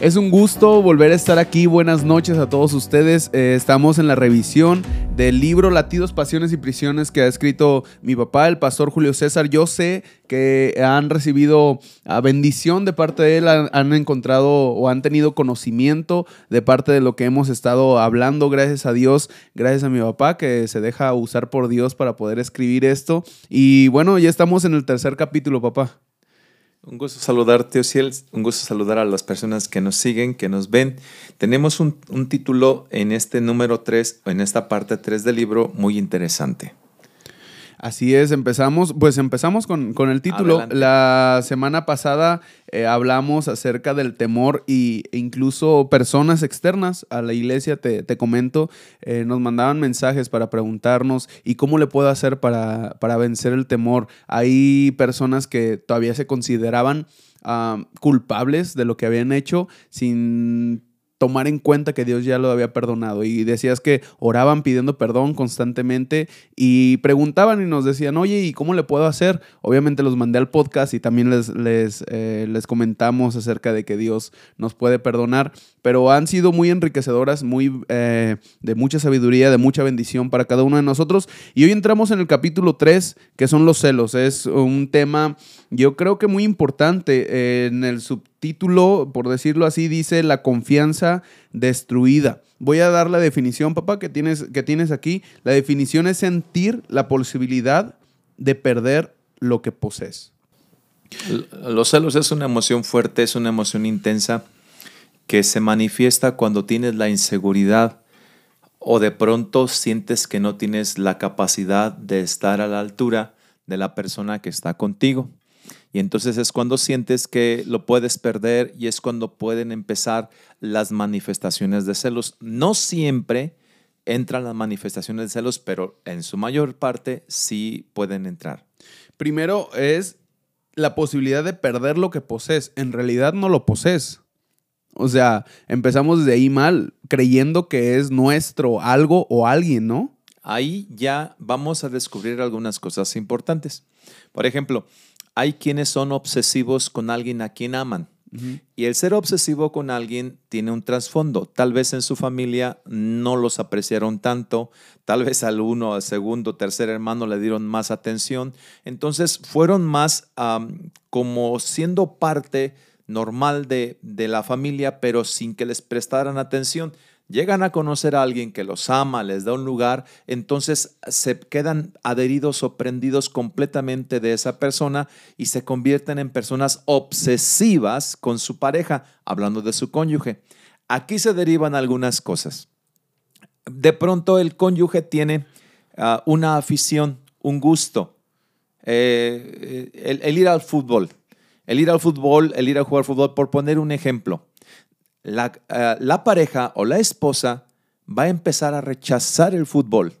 Es un gusto volver a estar aquí. Buenas noches a todos ustedes. Eh, estamos en la revisión del libro Latidos, Pasiones y Prisiones que ha escrito mi papá, el pastor Julio César. Yo sé que han recibido ah, bendición de parte de él, han, encontrado o han tenido conocimiento de parte de lo que hemos estado hablando. Gracias a Dios, gracias a mi papá que se deja usar por Dios para poder escribir esto. Y bueno, ya estamos en el tercer capítulo, papá. Un gusto saludarte, Ociel. Un gusto saludar a las personas que nos siguen, que nos ven. Tenemos un, título en este número 3, en esta parte 3 del libro, muy interesante. Así es, empezamos, pues empezamos con, el título. La semana pasada eh, hablamos acerca del temor e incluso personas externas a la iglesia, te, comento, eh, nos mandaban mensajes para preguntarnos y cómo le puedo hacer para, para vencer el temor. Hay personas que todavía se consideraban ah, culpables de lo que habían hecho sin tomar en cuenta que Dios ya lo había perdonado. Y decías que oraban pidiendo perdón constantemente y preguntaban y nos decían, oye, ¿y cómo le puedo hacer? Obviamente los mandé al podcast y también les, les, eh, les comentamos acerca de que Dios nos puede perdonar, pero han sido muy enriquecedoras, muy eh, de mucha sabiduría, de mucha bendición para cada uno de nosotros. Y hoy entramos en el capítulo 3, que son los celos. Es un tema, yo creo que muy importante en el sub título, por decirlo así, dice la confianza destruida. Voy a dar la definición, papá, que tienes, que tienes aquí. La definición es sentir la posibilidad de perder lo que posees. Los celos es una emoción fuerte, es una emoción intensa que se manifiesta cuando tienes la inseguridad o de pronto sientes que no tienes la capacidad de estar a la altura de la persona que está contigo. Y entonces es cuando sientes que lo puedes perder y es cuando pueden empezar las manifestaciones de celos. No siempre entran las manifestaciones de celos, pero en su mayor parte sí pueden entrar. Primero es la posibilidad de perder lo que posees. En realidad no lo posees. O sea, empezamos desde ahí mal, creyendo que es nuestro algo o alguien, ¿no? Ahí ya vamos a descubrir algunas cosas importantes. Por ejemplo, hay quienes son obsesivos con alguien a quien aman. Y el ser obsesivo con alguien tiene un trasfondo. Tal vez en su familia no los apreciaron tanto, tal vez al uno, al segundo, tercer hermano le dieron más atención. Entonces fueron más como siendo parte normal de, de la familia, pero sin que les prestaran atención llegan a conocer a alguien que los ama, les da un lugar, entonces se quedan adheridos o prendidos completamente de esa persona y se convierten en personas obsesivas con su pareja, hablando de su cónyuge. Aquí se derivan algunas cosas. De pronto el cónyuge tiene ah, una afición, un gusto, eh, el ir al fútbol, el ir al fútbol, el ir a jugar fútbol, por poner un ejemplo la, pareja o la esposa va a empezar a rechazar el fútbol.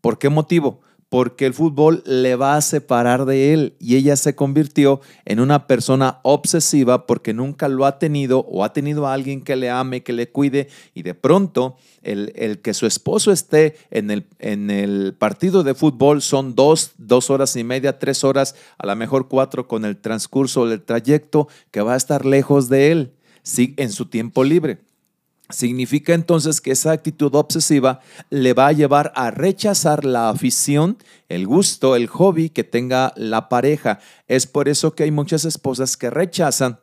¿Por qué motivo? Porque el fútbol le va a separar de él y ella se convirtió en una persona obsesiva porque nunca lo ha tenido o ha tenido a alguien que le ame, que le cuide y de pronto el, que su esposo esté en el, en el partido de fútbol son dos, dos horas y media, tres horas, a lo mejor cuatro con el transcurso del trayecto que va a estar lejos de él en su tiempo libre. Significa entonces que esa actitud obsesiva le va a llevar a rechazar la afición, el gusto, el hobby que tenga la pareja. Es por eso que hay muchas esposas que rechazan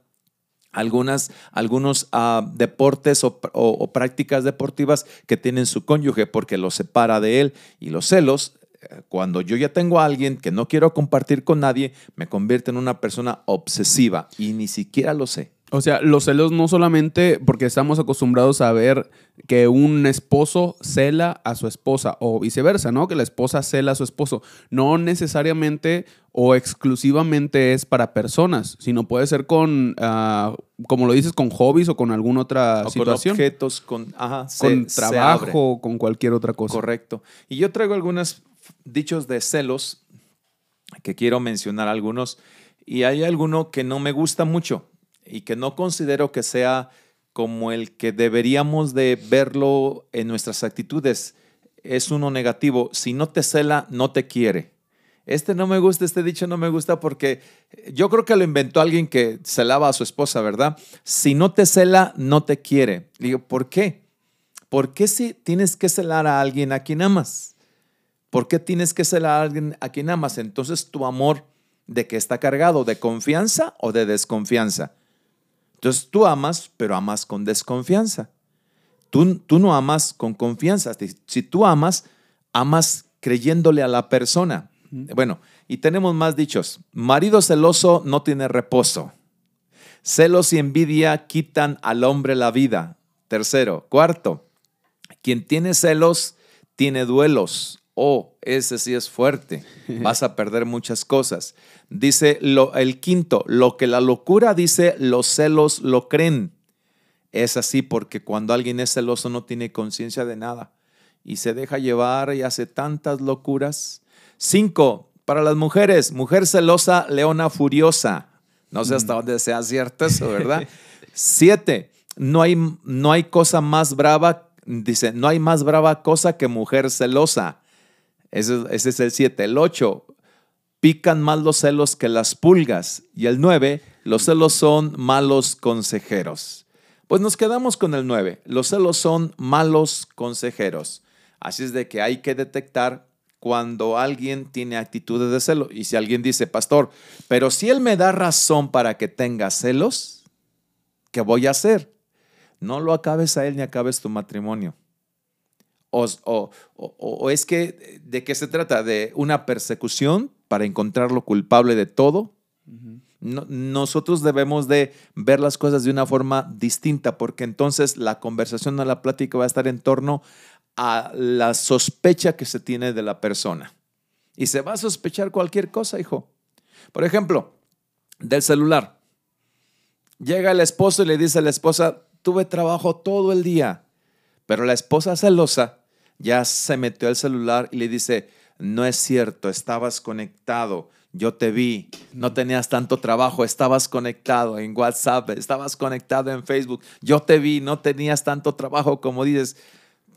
algunas, algunos ah, deportes o, o, prácticas deportivas que tienen su cónyuge porque lo separa de él y los celos. Eh, cuando yo ya tengo a alguien que no quiero compartir con nadie, me convierte en una persona obsesiva y ni siquiera lo sé. O sea, los celos no solamente porque estamos acostumbrados a ver que un esposo cela a su esposa o viceversa, ¿no? Que la esposa cela a su esposo. No necesariamente o exclusivamente es para personas, sino puede ser con, ah, como lo dices, con hobbies o con alguna otra situación. Con objetos, con, ajá, con trabajo, con cualquier otra cosa. Correcto. Y yo traigo algunos dichos de celos que quiero mencionar algunos y hay alguno que no me gusta mucho y que no considero que sea como el que deberíamos de verlo en nuestras actitudes. Es uno negativo. Si no te cela, no te quiere. Este no me gusta, este dicho no me gusta porque yo creo que lo inventó alguien que celaba a su esposa, ¿verdad? Si no te cela, no te quiere. digo, ¿por qué? ¿Por qué si tienes que celar a alguien a quien amas? ¿Por qué tienes que celar a alguien a quien amas? Entonces tu amor de qué está cargado, de confianza o de desconfianza. Entonces tú amas, pero amas con desconfianza. Tú, tú no amas con confianza. Si tú amas, amas creyéndole a la persona. Bueno, y tenemos más dichos. Marido celoso no tiene reposo. Celos y envidia quitan al hombre la vida. Tercero. Cuarto, quien tiene celos tiene duelos. Oh, ese sí es fuerte. Vas a perder muchas cosas. Dice lo, el quinto, lo que la locura dice, los celos lo creen. Es así porque cuando alguien es celoso no tiene conciencia de nada y se deja llevar y hace tantas locuras. Cinco, para las mujeres, mujer celosa, leona furiosa. No sé hasta mm. dónde sea cierto eso, ¿verdad? Siete, no hay, no hay cosa más brava, dice, no hay más brava cosa que mujer celosa. Ese, ese es el siete. El ocho, pican más los celos que las pulgas. Y el nueve, los celos son malos consejeros. Pues nos quedamos con el nueve. Los celos son malos consejeros. Así es de que hay que detectar cuando alguien tiene actitudes de celo. Y si alguien dice, pastor, pero si él me da razón para que tenga celos, ¿qué voy a hacer? No lo acabes a él ni acabes tu matrimonio. O, es que, ¿de qué se trata? ¿De una persecución para encontrarlo culpable de todo? nosotros debemos de ver las cosas de una forma distinta porque entonces la conversación o la plática va a estar en torno a la sospecha que se tiene de la persona. Y se va a sospechar cualquier cosa, hijo. Por ejemplo, del celular. Llega el esposo y le dice a la esposa, tuve trabajo todo el día. Pero la esposa celosa ya se metió al celular y le dice, no es cierto, estabas conectado, yo te vi, no tenías tanto trabajo, estabas conectado en WhatsApp, estabas conectado en Facebook, yo te vi, no tenías tanto trabajo como dices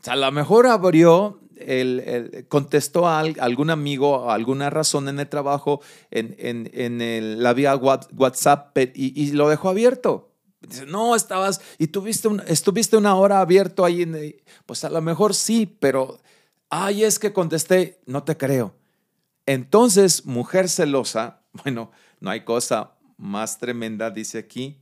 a lo mejor abrió, el, contestó a algún amigo, alguna razón en el trabajo, en, en, la vía WhatsApp y, lo dejó abierto. Dice, no, estabas y tuviste estuviste una hora abierto ahí. En, pues a lo mejor sí, pero, ay, es que contesté, no te creo. Entonces, mujer celosa, bueno, no hay cosa más tremenda, dice aquí,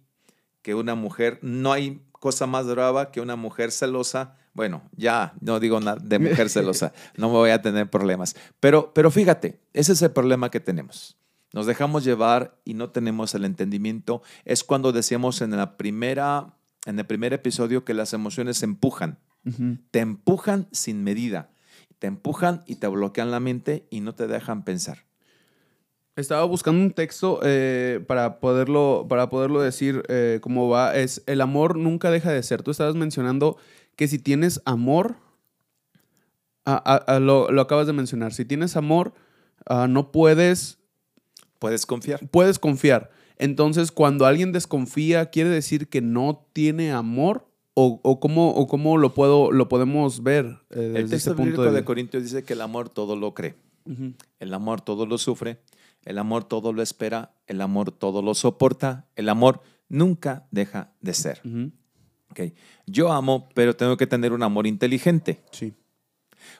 que una mujer, no hay cosa más brava que una mujer celosa bueno, ya no digo nada de mujer celosa, no me voy a tener problemas. Pero, pero fíjate, ese es el problema que tenemos. Nos dejamos llevar y no tenemos el entendimiento. Es cuando decíamos en, la primera, en el primer episodio que las emociones se empujan. Te empujan sin medida. Te empujan y te bloquean la mente y no te dejan pensar. Estaba buscando un texto eh, para, poderlo, para poderlo decir eh, cómo va. Es el amor nunca deja de ser. Tú estabas mencionando que si tienes amor, lo, acabas de mencionar, si tienes amor, ah, no puedes... Puedes confiar. Puedes confiar. Entonces, cuando alguien desconfía, ¿quiere decir que no tiene amor? ¿O, o, cómo, cómo, lo, puedo, lo podemos ver? Eh, el texto punto de... Corintios dice que el amor todo lo cree. El amor todo lo sufre. El amor todo lo espera. El amor todo lo soporta. El amor nunca deja de ser. Yo amo, pero tengo que tener un amor inteligente. Sí.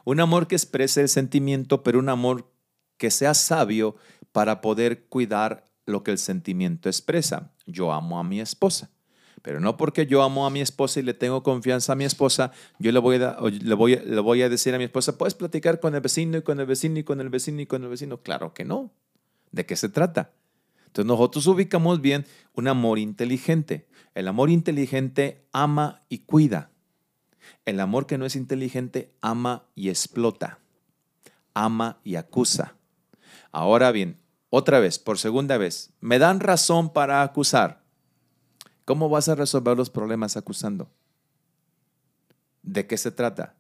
Un amor que exprese el sentimiento, pero un amor que sea sabio para poder cuidar lo que el sentimiento expresa. Yo amo a mi esposa, pero no porque yo amo a mi esposa y le tengo confianza a mi esposa, yo le voy a, decir a mi esposa, ¿puedes platicar con el vecino y con el vecino y con el vecino y con el vecino? Claro que no. ¿De qué se trata? Entonces nosotros ubicamos bien un amor inteligente. El amor inteligente ama y cuida. El amor que no es inteligente ama y explota. Ama y acusa. Ahora bien, otra vez, por segunda vez, me dan razón para acusar. ¿Cómo vas a resolver los problemas acusando? ¿De qué se trata?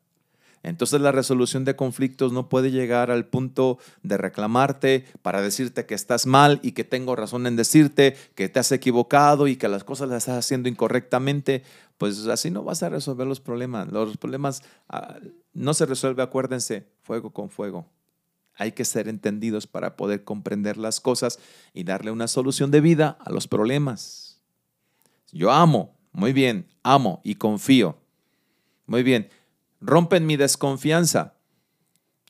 Entonces la resolución de conflictos no puede llegar al punto de reclamarte para decirte que estás mal y que tengo razón en decirte que te has equivocado y que las cosas las estás haciendo incorrectamente. Pues así no vas a resolver los problemas. Los problemas ah, no se resuelve, acuérdense, fuego con fuego. Hay que ser entendidos para poder comprender las cosas y darle una solución de vida a los problemas. Yo amo, muy bien, amo y confío. Muy bien, rompen mi desconfianza,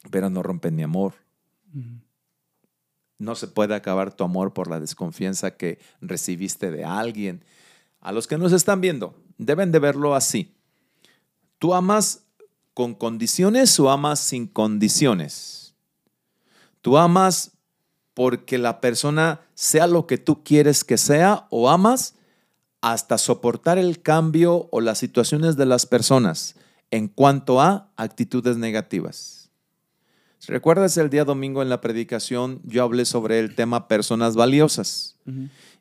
pero no rompen mi amor. No se puede acabar tu amor por la desconfianza que recibiste de alguien. A los que nos están viendo, deben de verlo así. ¿Tú amas con condiciones o amas sin condiciones? ¿Tú amas porque la persona sea lo que tú quieres que sea o amas hasta soportar el cambio o las situaciones de las personas en cuanto a actitudes negativas? ¿Recuerdas el día domingo en la predicación? Yo hablé sobre el tema personas valiosas.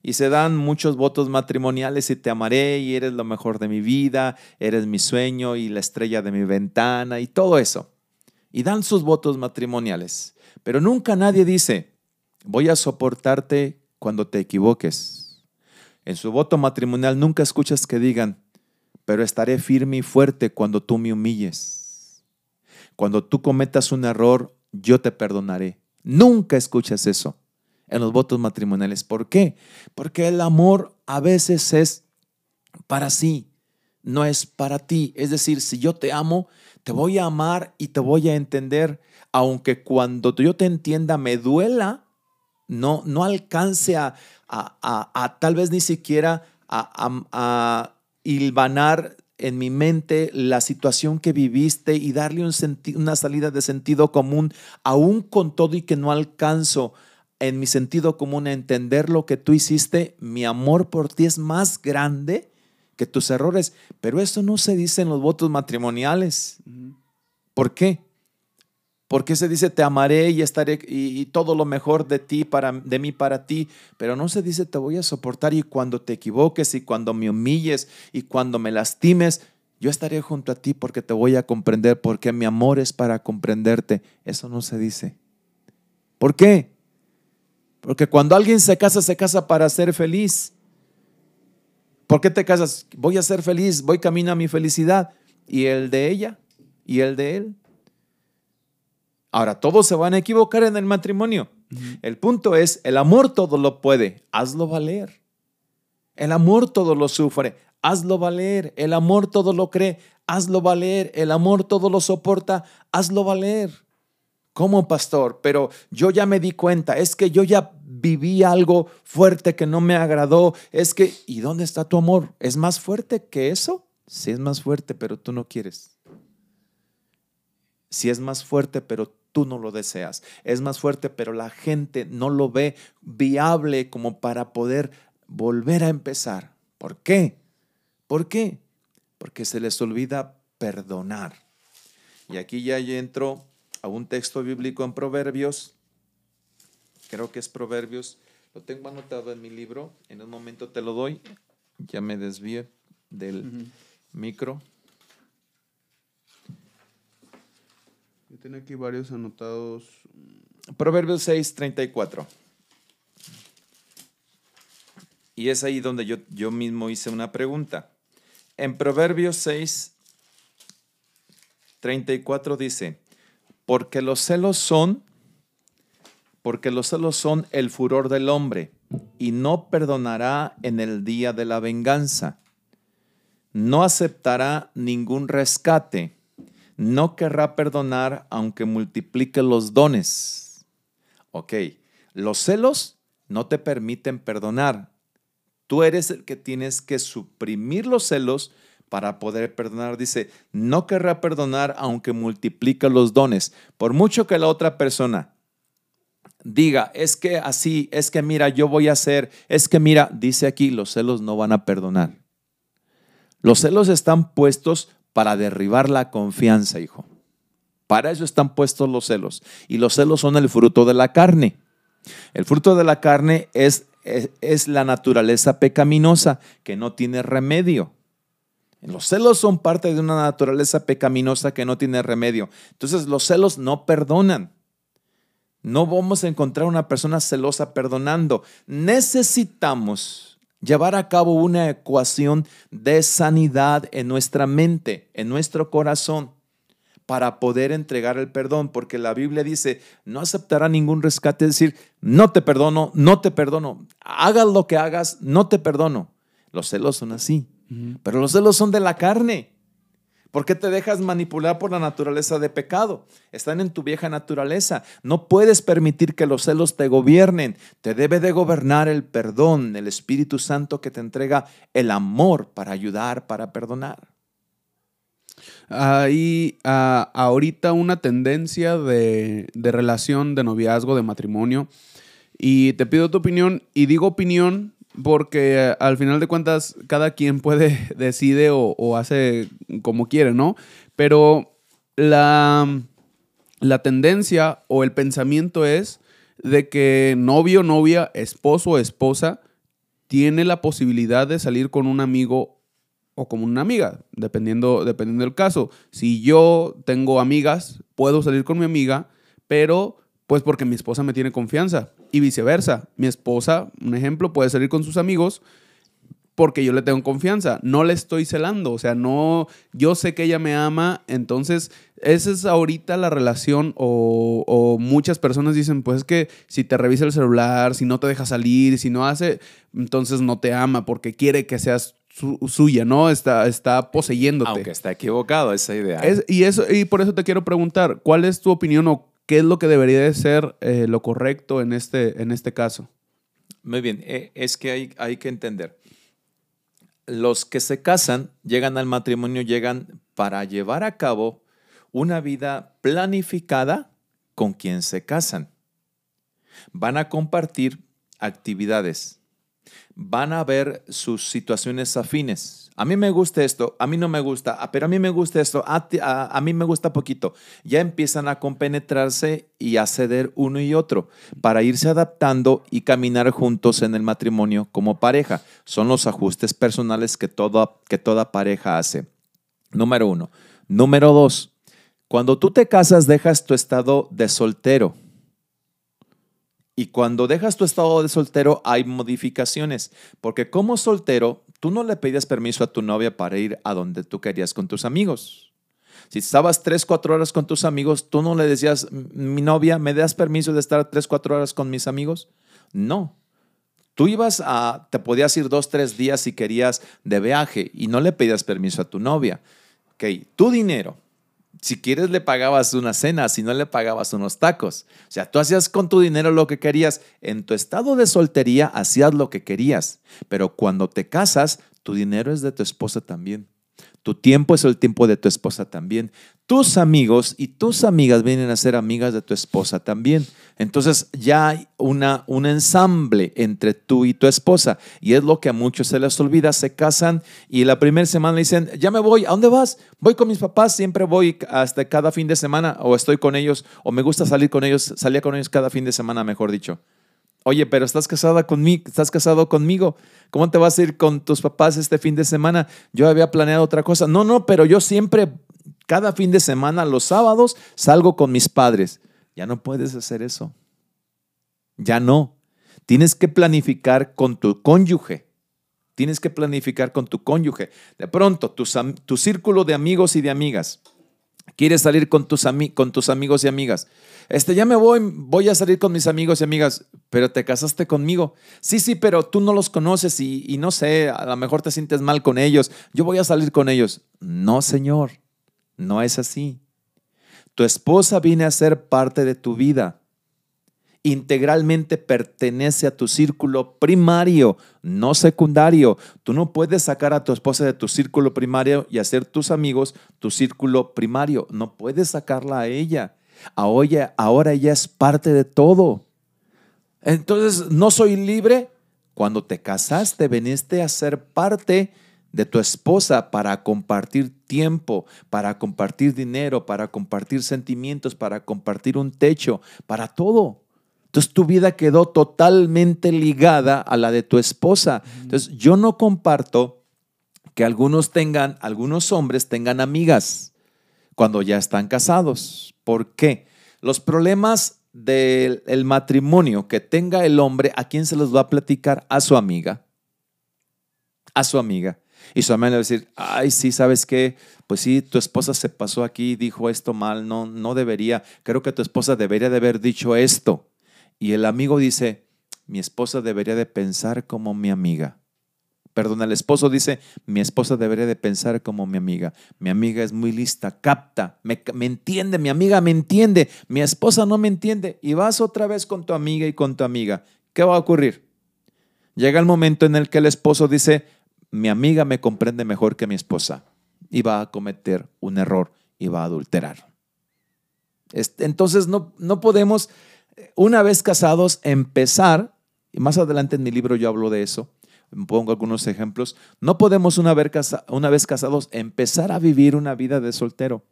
Y se dan muchos votos matrimoniales y te amaré y eres lo mejor de mi vida, eres mi sueño y la estrella de mi ventana y todo eso. Y dan sus votos matrimoniales. Pero nunca nadie dice, voy a soportarte cuando te equivoques. En su voto matrimonial nunca escuchas que digan, pero estaré firme y fuerte cuando tú me humilles. Cuando tú cometas un error, yo te perdonaré. Nunca escuchas eso en los votos matrimoniales. ¿Por qué? Porque el amor a veces es para sí, no es para ti. Es decir, si yo te amo, te voy a amar y te voy a entender, aunque cuando yo te entienda me duela, no, no alcance a, a, tal vez ni siquiera a, a hilvanar en mi mente la situación que viviste y darle un una salida de sentido común, aún con todo y que no alcanzo en mi sentido común a entender lo que tú hiciste, mi amor por ti es más grande que tus errores. Pero eso no se dice en los votos matrimoniales. ¿Por qué? Porque se dice te amaré y estaré y, todo lo mejor de ti para de mí para ti, pero no se dice te voy a soportar y cuando te equivoques y cuando me humilles y cuando me lastimes, yo estaré junto a ti porque te voy a comprender, porque mi amor es para comprenderte. Eso no se dice. ¿Por qué? Porque cuando alguien se casa, se casa para ser feliz. ¿Por qué te casas? Voy a ser feliz, voy camino a mi felicidad. ¿Y el de ella? ¿Y el de él? Ahora, todos se van a equivocar en el matrimonio. El punto es, el amor todo lo puede, hazlo valer. El amor todo lo sufre, hazlo valer. El amor todo lo cree, hazlo valer. El amor todo lo soporta, hazlo valer. ¿Cómo, pastor? Pero yo ya me di cuenta, es que yo ya viví algo fuerte que no me agradó. Es que, ¿y dónde está tu amor? ¿Es más fuerte que eso? Sí, es más fuerte, pero tú no quieres. Si sí es más fuerte, pero tú no lo deseas. Es más fuerte, pero la gente no lo ve viable como para poder volver a empezar. ¿Por qué? ¿Por qué? Porque se les olvida perdonar. Y aquí ya entro a un texto bíblico en Proverbios. Creo que es Proverbios. Lo tengo anotado en mi libro. En un momento te lo doy. Ya me desvíe del micro. Tiene aquí varios anotados. Proverbios 6, 34. Y es ahí donde yo, yo mismo hice una pregunta. En Proverbios 6, 34 dice, porque los celos son, porque los celos son el furor del hombre, y no perdonará en el día de la venganza. No aceptará ningún rescate no querrá perdonar aunque multiplique los dones. Ok, los celos no te permiten perdonar. Tú eres el que tienes que suprimir los celos para poder perdonar. Dice, no querrá perdonar aunque multiplique los dones. Por mucho que la otra persona diga, es que así, es que mira, yo voy a hacer, es que mira, dice aquí, los celos no van a perdonar. Los celos están puestos para derribar la confianza, hijo. Para eso están puestos los celos. Y los celos son el fruto de la carne. El fruto de la carne es, es, la naturaleza pecaminosa que no tiene remedio. Los celos son parte de una naturaleza pecaminosa que no tiene remedio. Entonces los celos no perdonan. No vamos a encontrar una persona celosa perdonando. Necesitamos llevar a cabo una ecuación de sanidad en nuestra mente, en nuestro corazón, para poder entregar el perdón, porque la Biblia dice, no aceptará ningún rescate, es decir, no te perdono, no te perdono, hagas lo que hagas, no te perdono. Los celos son así, pero los celos son de la carne. ¿Por qué te dejas manipular por la naturaleza de pecado? Están en tu vieja naturaleza. No puedes permitir que los celos te gobiernen. Te debe de gobernar el perdón, el Espíritu Santo que te entrega el amor para ayudar, para perdonar. Hay ah, ahorita una tendencia de, de relación, de noviazgo, de matrimonio. Y te pido tu opinión, y digo opinión porque eh, al final de cuentas cada quien puede, decide o, hace como quiere, ¿no? Pero la, la tendencia o el pensamiento es de que novio, novia, esposo o esposa tiene la posibilidad de salir con un amigo o con una amiga, dependiendo, dependiendo del caso. Si yo tengo amigas, puedo salir con mi amiga, pero pues porque mi esposa me tiene confianza y viceversa. Mi esposa, un ejemplo, puede salir con sus amigos porque yo le tengo confianza, no le estoy celando, o sea, no, yo sé que ella me ama, entonces esa es ahorita la relación o, muchas personas dicen, pues es que si te revisa el celular, si no te deja salir, si no hace, entonces no te ama porque quiere que seas suya, ¿no? Está, está poseyéndote. Aunque está equivocado esa idea. y, eso, y por eso te quiero preguntar, ¿cuál es tu opinión o ¿Qué es lo que debería de ser eh, lo correcto en este, en este caso? Muy bien, eh, es que hay, hay que entender. Los que se casan, llegan al matrimonio, llegan para llevar a cabo una vida planificada con quien se casan. Van a compartir actividades, van a ver sus situaciones afines, a mí me gusta esto, a mí no me gusta, ah, pero a mí me gusta esto, a, mí me gusta poquito. Ya empiezan a compenetrarse y a ceder uno y otro para irse adaptando y caminar juntos en el matrimonio como pareja. Son los ajustes personales que que toda pareja hace. Número uno. Número dos, cuando tú te casas dejas tu estado de soltero. Y cuando dejas tu estado de soltero hay modificaciones, porque como soltero tú no le pedías permiso a tu novia para ir a donde tú querías con tus amigos. Si estabas tres, cuatro horas con tus amigos, tú no le decías, mi novia, ¿me das permiso de estar tres, cuatro horas con mis amigos? No. Tú ibas a, te podías ir dos, tres días si querías de viaje y no le pedías permiso a tu novia. Ok, tu dinero, si quieres le pagabas una cena, si no le pagabas unos tacos. O sea, tú hacías con tu dinero lo que querías. En tu estado de soltería hacías lo que querías, pero cuando te casas, tu dinero es de tu esposa también. Tu tiempo es el tiempo de tu esposa también. Tus amigos y tus amigas vienen a ser amigas de tu esposa también. Entonces ya hay una, un ensamble entre tú y tu esposa. Y es lo que a muchos se les olvida. Se casan y la primera semana dicen, ya me voy. ¿A dónde vas? Voy con mis papás. Siempre voy hasta cada fin de semana o estoy con ellos o me gusta salir con ellos. Salía con ellos cada fin de semana, mejor dicho. Oye, pero estás casada conmigo, estás casado conmigo. ¿Cómo te vas a ir con tus papás este fin de semana? Yo había planeado otra cosa. No, no, pero yo siempre, cada fin de semana, los sábados, salgo con mis padres. Ya no puedes hacer eso. Ya no. Tienes que planificar con tu cónyuge. Tienes que planificar con tu cónyuge. De pronto, tu, círculo de amigos y de amigas. Quieres salir con tus, con tus amigos y amigas este, ya me voy, voy a salir con mis amigos y amigas, pero te casaste conmigo. Sí, sí, pero tú no los conoces y, y no sé, a lo mejor te sientes mal con ellos. Yo voy a salir con ellos. No, Señor, no es así. Tu esposa viene a ser parte de tu vida. Integralmente pertenece a tu círculo primario, no secundario. Tú no puedes sacar a tu esposa de tu círculo primario y hacer tus amigos tu círculo primario. No puedes sacarla a ella. Ahora, ella es parte de todo. Entonces, ¿no soy libre? Cuando te casaste, veniste a ser parte de tu esposa para compartir tiempo, para compartir dinero, para compartir sentimientos, para compartir un techo, para todo. Entonces tu vida quedó totalmente ligada a la de tu esposa. Entonces yo no comparto que algunos tengan, algunos hombres tengan amigas cuando ya están casados. ¿Por qué? Los problemas del matrimonio que tenga el hombre, ¿a quién se los va a platicar? A su amiga. A su amiga. Y su amiga le va a decir, ay, sí, ¿sabes qué? Pues sí, tu esposa se pasó aquí, dijo esto mal, no, no debería. Creo que tu esposa debería de haber dicho esto. Y el amigo dice, mi esposa debería de pensar como mi amiga. Perdón, el esposo dice, mi esposa debería de pensar como mi amiga. Mi amiga es muy lista, capta, me, me, entiende, mi amiga me entiende, mi esposa no me entiende. Y vas otra vez con tu amiga y con tu amiga. ¿Qué va a ocurrir? Llega el momento en el que el esposo dice, mi amiga me comprende mejor que mi esposa. Y va a cometer un error y va a adulterar. Entonces no, no podemos, una vez casados, empezar, y más adelante en mi libro yo hablo de eso, pongo algunos ejemplos, no podemos una vez, casados empezar a vivir una vida de soltero.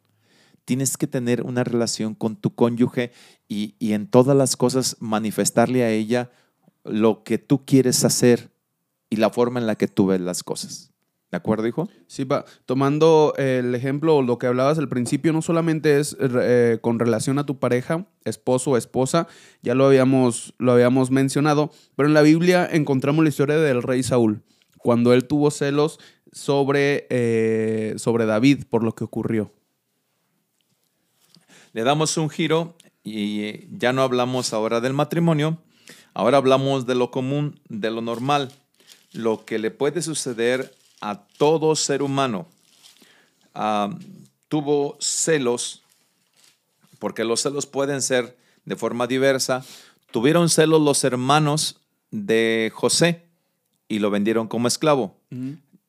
Tienes que tener una relación con tu cónyuge y, y en todas las cosas manifestarle a ella lo que tú quieres hacer y la forma en la que tú ves las cosas. ¿De acuerdo, hijo? Sí, va. Tomando el ejemplo, lo que hablabas al principio, no solamente es eh, con relación a tu pareja, esposo o esposa, ya lo habíamos, lo habíamos mencionado, pero en la Biblia encontramos la historia del rey Saúl, cuando él tuvo celos sobre, eh, sobre David por lo que ocurrió. Le damos un giro y ya no hablamos ahora del matrimonio, ahora hablamos de lo común, de lo normal, lo que le puede suceder a todo ser humano. Ah, tuvo celos, porque los celos pueden ser de forma diversa. Tuvieron celos los hermanos de José y lo vendieron como esclavo.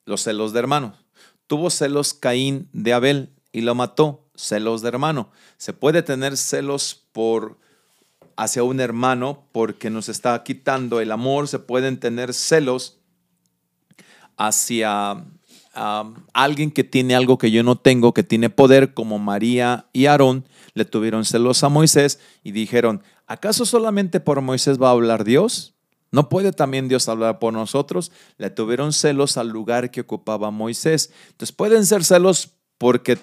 Los celos de hermanos. Tuvo celos Caín de Abel y lo mató. Celos de hermano. Se puede tener celos por hacia un hermano porque nos está quitando el amor. Se pueden tener celos hacia alguien que tiene algo que yo no tengo, que tiene poder, como María y Aarón, le tuvieron celos a Moisés y dijeron, ¿acaso solamente por Moisés va a hablar Dios? ¿No puede también Dios hablar por nosotros? Le tuvieron celos al lugar que ocupaba Moisés. Entonces pueden ser celos porque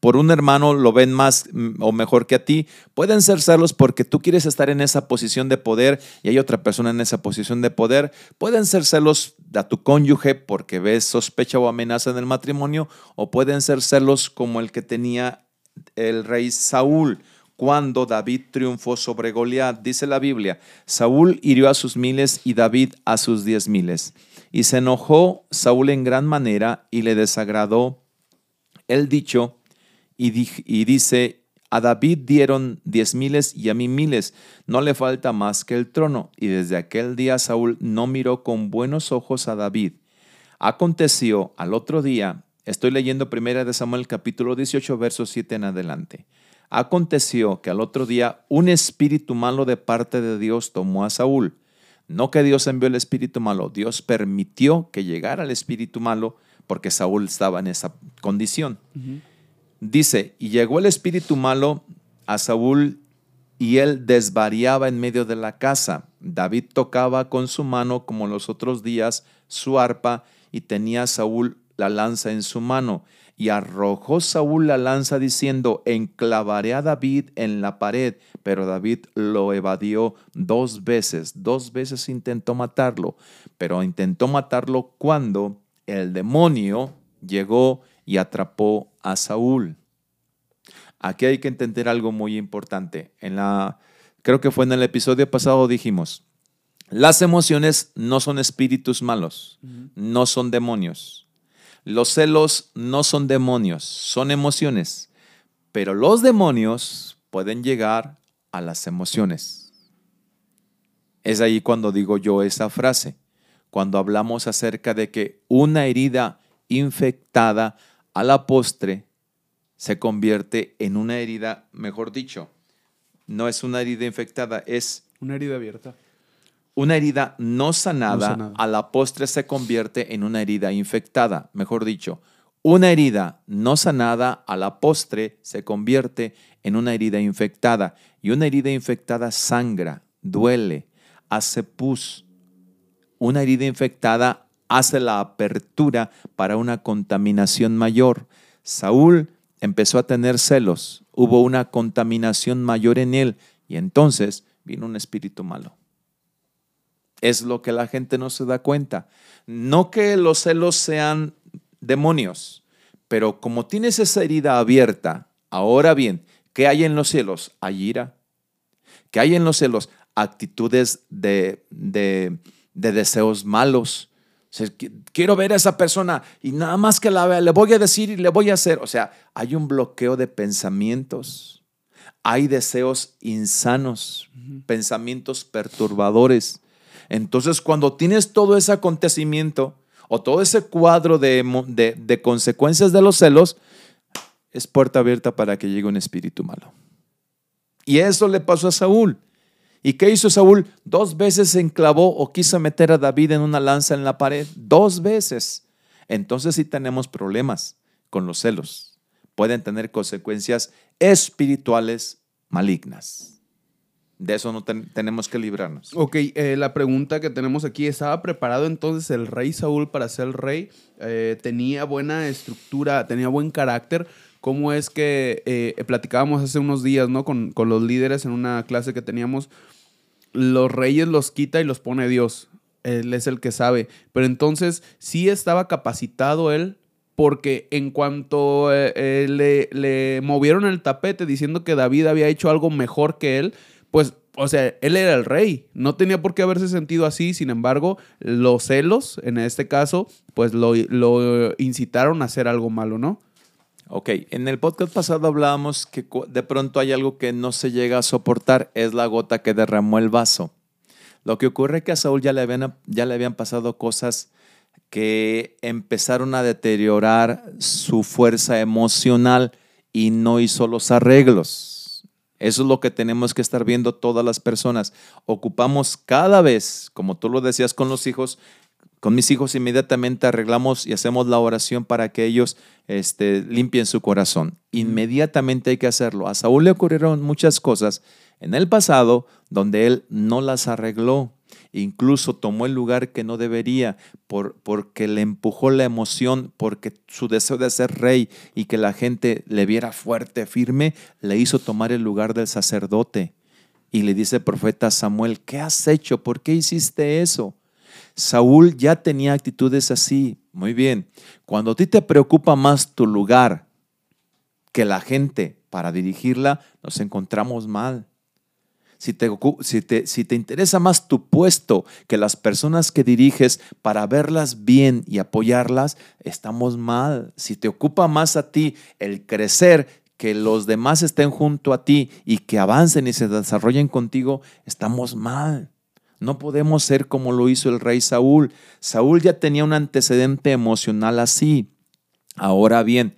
por un hermano lo ven más mm, o mejor que a ti. Pueden ser celos porque tú quieres estar en esa posición de poder y hay otra persona en esa posición de poder. Pueden ser celos a tu cónyuge porque ves sospecha o amenaza en el matrimonio. O pueden ser celos como el que tenía el rey Saúl cuando David triunfó sobre Goliat. Dice la Biblia, Saúl hirió a sus miles y David a sus diez miles. Y se enojó Saúl en gran manera y le desagradó el dicho y, dice, a David dieron diez miles y a mí miles, no le falta más que el trono. Y desde aquel día Saúl no miró con buenos ojos a David. Aconteció al otro día, estoy leyendo primera de Samuel capítulo 18, versos 7 en adelante. Aconteció que al otro día un espíritu malo de parte de Dios tomó a Saúl. No que Dios envió el espíritu malo, Dios permitió que llegara el espíritu malo porque Saúl estaba en esa condición. Dice, y llegó el espíritu malo a Saúl y él desvariaba en medio de la casa. David tocaba con su mano como los otros días su arpa y tenía Saúl la lanza en su mano. Y arrojó Saúl la lanza diciendo, enclavaré a David en la pared. Pero David lo evadió dos veces. Dos veces intentó matarlo. Pero intentó matarlo cuando el demonio llegó y atrapó a Saúl. Aquí hay que entender algo muy importante. En la, creo que fue en el episodio pasado dijimos, las emociones no son espíritus malos, no son demonios. Los celos no son demonios, son emociones. Pero los demonios pueden llegar a las emociones. Es ahí cuando digo yo esa frase cuando hablamos acerca de que una herida infectada a la postre se convierte en una herida, mejor dicho, no es una herida infectada, es... Una herida abierta. Una herida no sanada, a la postre se convierte en una herida infectada, mejor dicho. Una herida no sanada a la postre se convierte en una herida infectada y una herida infectada sangra, duele, hace pus, una herida infectada hace la apertura para una contaminación mayor. Saúl empezó a tener celos, hubo una contaminación mayor en él y entonces vino un espíritu malo. Es lo que la gente no se da cuenta. No que los celos sean demonios, pero como tienes esa herida abierta, ahora bien, ¿qué hay en los celos? Hay ira. ¿Qué hay en los celos? Actitudes de, de, deseos malos. quiero ver a esa persona y nada más que la vea, le voy a decir y le voy a hacer. O sea, hay un bloqueo de pensamientos. Hay deseos insanos, pensamientos perturbadores. Entonces, cuando tienes todo ese acontecimiento o todo ese cuadro de, de, consecuencias de los celos, es puerta abierta para que llegue un espíritu malo. Y eso le pasó a Saúl. ¿Y qué hizo Saúl? Dos veces se enclavó o quiso meter a David en una lanza en la pared. Dos veces. Entonces sí tenemos problemas con los celos. Pueden tener consecuencias espirituales malignas. De eso no tenemos que librarnos. Ok, eh, la pregunta que tenemos aquí, ¿estaba preparado entonces el rey Saúl para ser rey? Eh, ¿Tenía buena estructura, tenía buen carácter? ¿Cómo es que eh, platicábamos hace unos días, ¿no? Con, con, los líderes en una clase que teníamos, los reyes los quita y los pone Dios. Él es el que sabe. Pero entonces, ¿sí estaba capacitado él? Porque en cuanto le, le movieron el tapete diciendo que David había hecho algo mejor que él, pues, o sea, él era el rey, no tenía por qué haberse sentido así, sin embargo, los celos, en este caso, pues lo, incitaron a hacer algo malo, ¿no? Ok, en el podcast pasado hablábamos que de pronto hay algo que no se llega a soportar, es la gota que derramó el vaso. Lo que ocurre es que a Saúl ya le habían, ya le habían pasado cosas que empezaron a deteriorar su fuerza emocional y no hizo los arreglos. Eso es lo que tenemos que estar viendo todas las personas. Ocupamos cada vez, como tú lo decías con los hijos, con mis hijos inmediatamente arreglamos y hacemos la oración para que ellos este, limpien su corazón. Inmediatamente hay que hacerlo. A Saúl le ocurrieron muchas cosas en el pasado donde él no las arregló. Incluso tomó el lugar que no debería por, porque le empujó la emoción, porque su deseo de ser rey y que la gente le viera fuerte, firme, le hizo tomar el lugar del sacerdote. Y le dice el profeta Samuel, ¿qué has hecho? ¿Por qué hiciste eso? Saúl ya tenía actitudes así. Muy bien, cuando a ti te preocupa más tu lugar que la gente para dirigirla, nos encontramos mal si te, si te, interesa más tu puesto que las personas que diriges para verlas bien y apoyarlas, estamos mal. Si te ocupa más a ti el crecer que los demás estén junto a ti y que avancen y se desarrollen contigo, estamos mal. No podemos ser como lo hizo el rey Saúl. Saúl ya tenía un antecedente emocional así. Ahora bien,